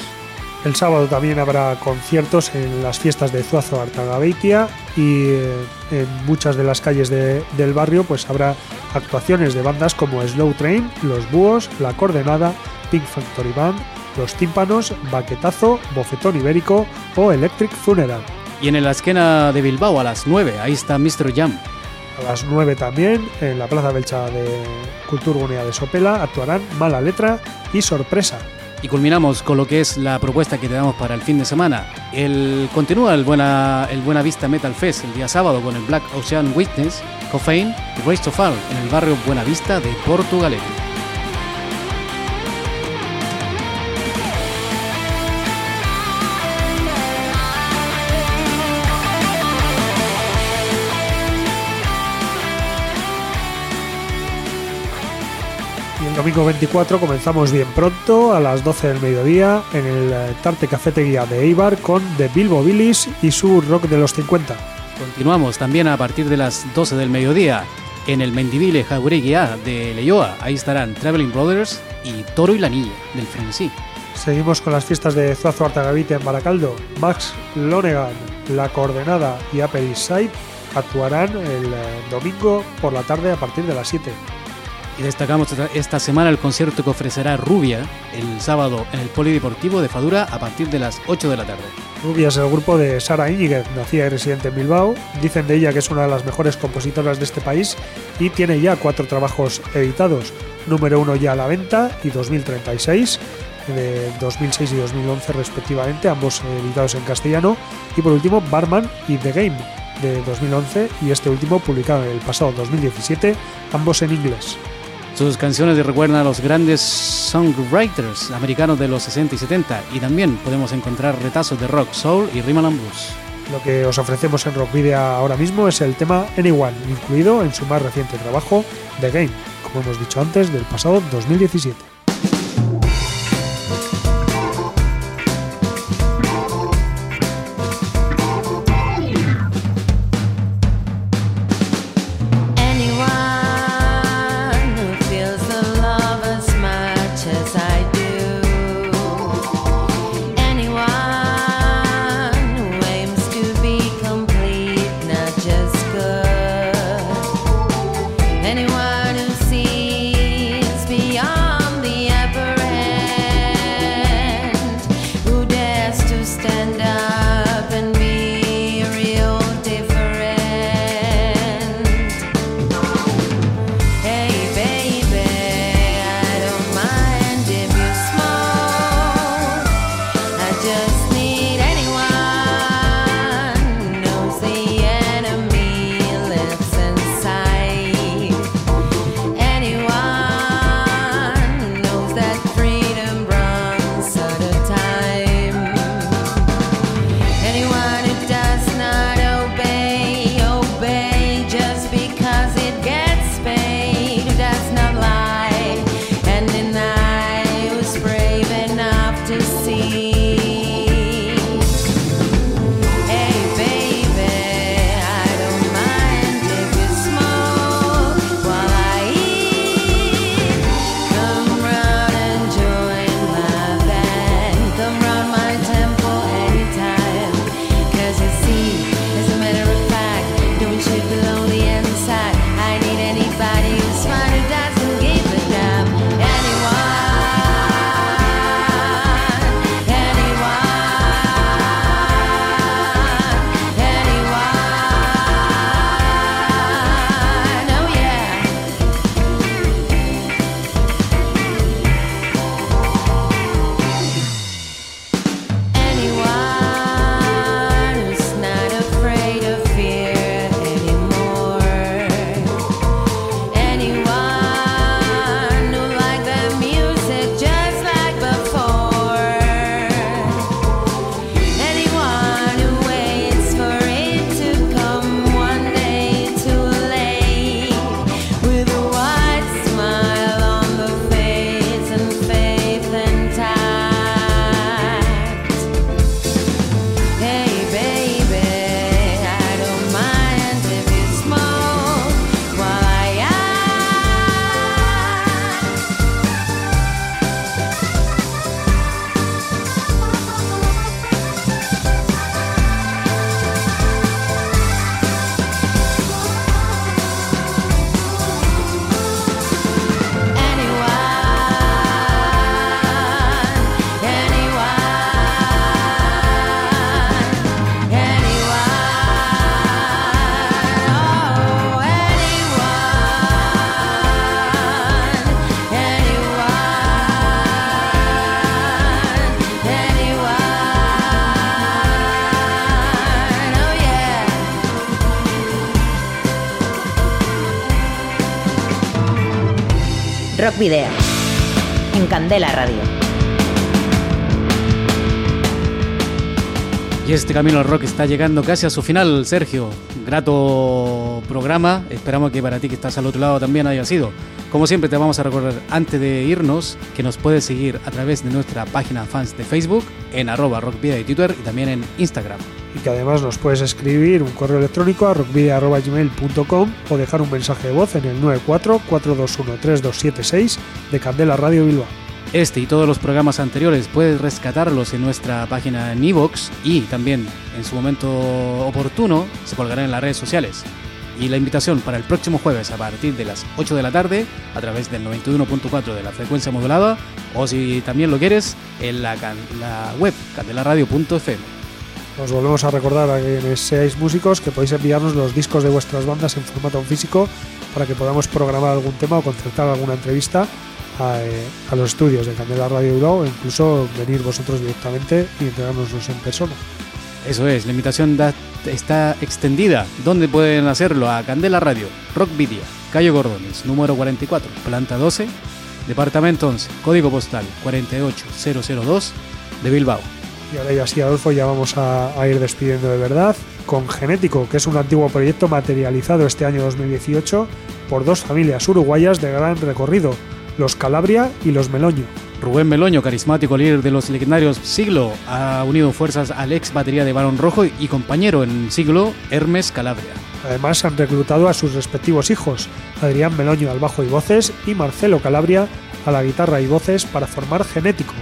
El sábado también habrá conciertos en las fiestas de Zuazo Artagabeitia y eh, en muchas de las calles de- del barrio pues habrá actuaciones de bandas como Slow Train, Los Búhos, La Coordenada, Pink Factory Band, Los Tímpanos, Baquetazo, Bofetón Ibérico o Electric Funeral. Y en el Asquena de Bilbao a las 9, ahí está Mr. Jam. A las 9 también, en la Plaza Belcha de Culturgunea de Sopela, actuarán Mala Letra y Sorpresa. Y culminamos con lo que es la propuesta que te damos para el fin de semana. El, continúa el Buena, el Vista Metal Fest el día sábado con el Black Ocean Witness, Coffein y Race to Fall en el barrio Buena Vista de Portugalete. Domingo 24 comenzamos bien pronto, a las 12 del mediodía, en el eh, Tarte Cafetería de Eibar con The Bilbo Billis y su rock de los 50. Continuamos también a partir de las 12 del mediodía en el Mendivile Jaureguía de Leyoa. Ahí estarán Traveling Brothers y Toro y la Niña del Frenesí. Seguimos con las fiestas de Zuazo Artagavite en Baracaldo. Max Lonegan, La Coordenada y Upper East Side actuarán el eh, domingo por la tarde a partir de las 7. Y destacamos esta- semana el concierto que ofrecerá Rubia el sábado en el Polideportivo de Fadura a partir de las 8 de la tarde. Rubia es el grupo de Sara Íñiguez, nacida y residente en Bilbao. Dicen de ella que es una de las mejores compositoras de este país y tiene ya cuatro trabajos editados. Número uno ya a la venta y 2036, de 2006 y 2011 respectivamente, ambos editados en castellano. Y por último, Barman y The Game, de 2011 y este último publicado en el pasado 2017, ambos en inglés. Sus canciones recuerdan a los grandes songwriters americanos de los 60 y 70 y también podemos encontrar retazos de rock, soul y rhythm and blues. Lo que os ofrecemos en Rock Video ahora mismo es el tema Anyone, incluido en su más reciente trabajo, The Game, como hemos dicho antes, del pasado 2017. Rock Video. En Candela Radio. Y este camino al rock está llegando casi a su final, Sergio. Grato programa. Esperamos que para ti que estás al otro lado también haya sido. Como siempre te vamos a recordar antes de irnos que nos puedes seguir a través de nuestra página fans de Facebook en arroba rockvidea y Twitter y también en Instagram. Y que además nos puedes escribir un correo electrónico a rockvidia.gmail.com o dejar un mensaje de voz en el 94-421-3276 de Candela Radio Bilbao. Este y todos los programas anteriores puedes rescatarlos en nuestra página en iVoox y también en su momento oportuno se colgarán en las redes sociales. Y la invitación para el próximo jueves a partir de las 8 de la tarde a través del 91.4 de la frecuencia modulada o si también lo quieres en la, la web candelaradio.fm. Os volvemos a recordar a quienes seáis músicos que podéis enviarnos los discos de vuestras bandas en formato físico para que podamos programar algún tema o concertar alguna entrevista a, eh, los estudios de Candela Radio Bilbao o incluso venir vosotros directamente y entregárnoslos en persona. Eso es, la invitación está extendida. ¿Dónde pueden hacerlo? A Candela Radio, Rock Video, Calle Gordones, número 44, planta 12, departamento 11, código postal 48002 de Bilbao. Y ahora ya sí, Adolfo, ya vamos a, a ir despidiendo de verdad con Genético, que es un antiguo proyecto materializado este año 2018 por dos familias uruguayas de gran recorrido, los Calabria y los Meloño. Rubén Meloño, carismático líder de los legendarios Siglo, ha unido fuerzas al ex batería de Barón Rojo y compañero en Siglo, Hermes Calabria. Además han reclutado a sus respectivos hijos, Adrián Meloño al bajo y voces y Marcelo Calabria a la guitarra y voces para formar Genético,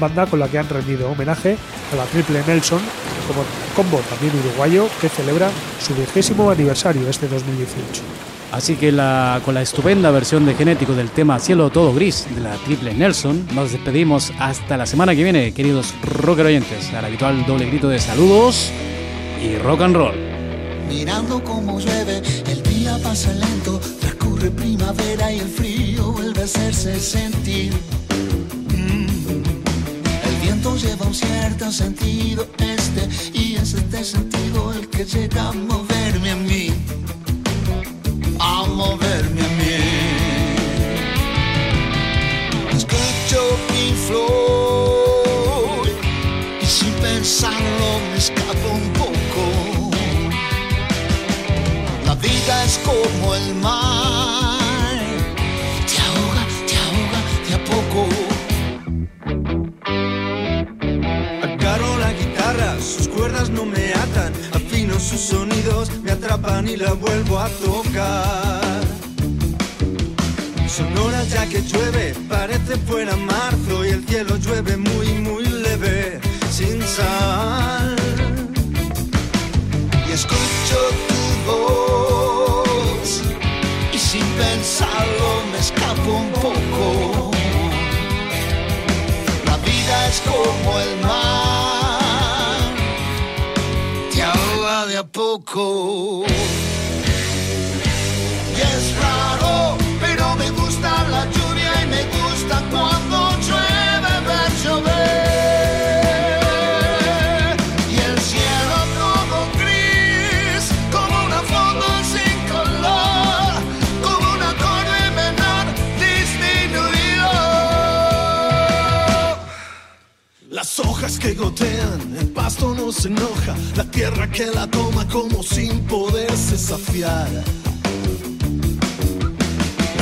banda con la que han rendido homenaje a la Triple Nelson como combo también uruguayo que celebra su vigésimo aniversario este 2018. Así que la- con la estupenda versión de Genético del tema Cielo Todo Gris de la Triple Nelson, nos despedimos hasta la semana que viene, queridos rocker oyentes, al habitual doble grito de saludos y rock and roll. Mirando cómo llueve, el día pasa lento, transcurre primavera y el frío vuelve a hacerse sentir. Viento lleva un cierto sentido este y es este sentido el que llega a moverme a mí, a moverme a mí. Escucho Pink Floyd y sin pensarlo me escapo un poco. La vida es como el mar, sus sonidos, me atrapan y la vuelvo a tocar. Son horas ya que llueve, parece fuera marzo y el cielo llueve muy, muy leve, sin sal. escucho tu voz y sin pensarlo me escapo un poco. La vida es como el mar, de a poco. Y es raro, pero me gusta la lluvia y me gusta cuando llueve ver llover. Las que gotean, el pasto no se enoja, la tierra que la toma como sin poderse saciar.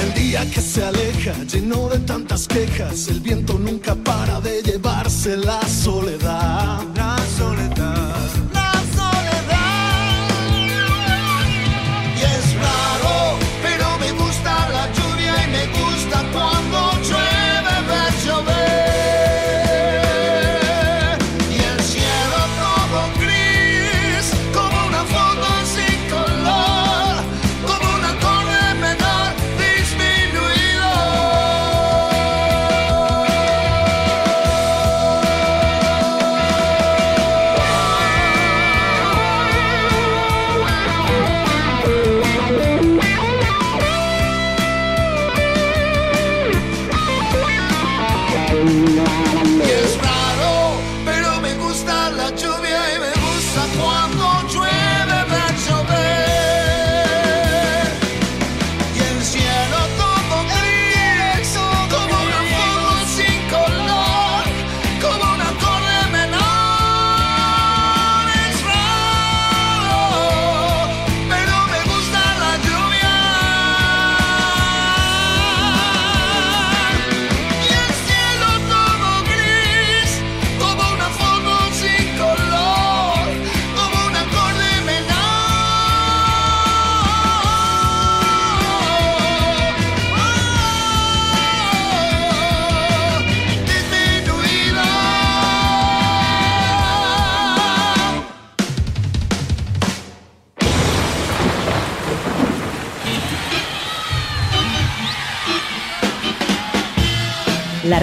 El día que se aleja, lleno de tantas quejas, el viento nunca para de llevarse la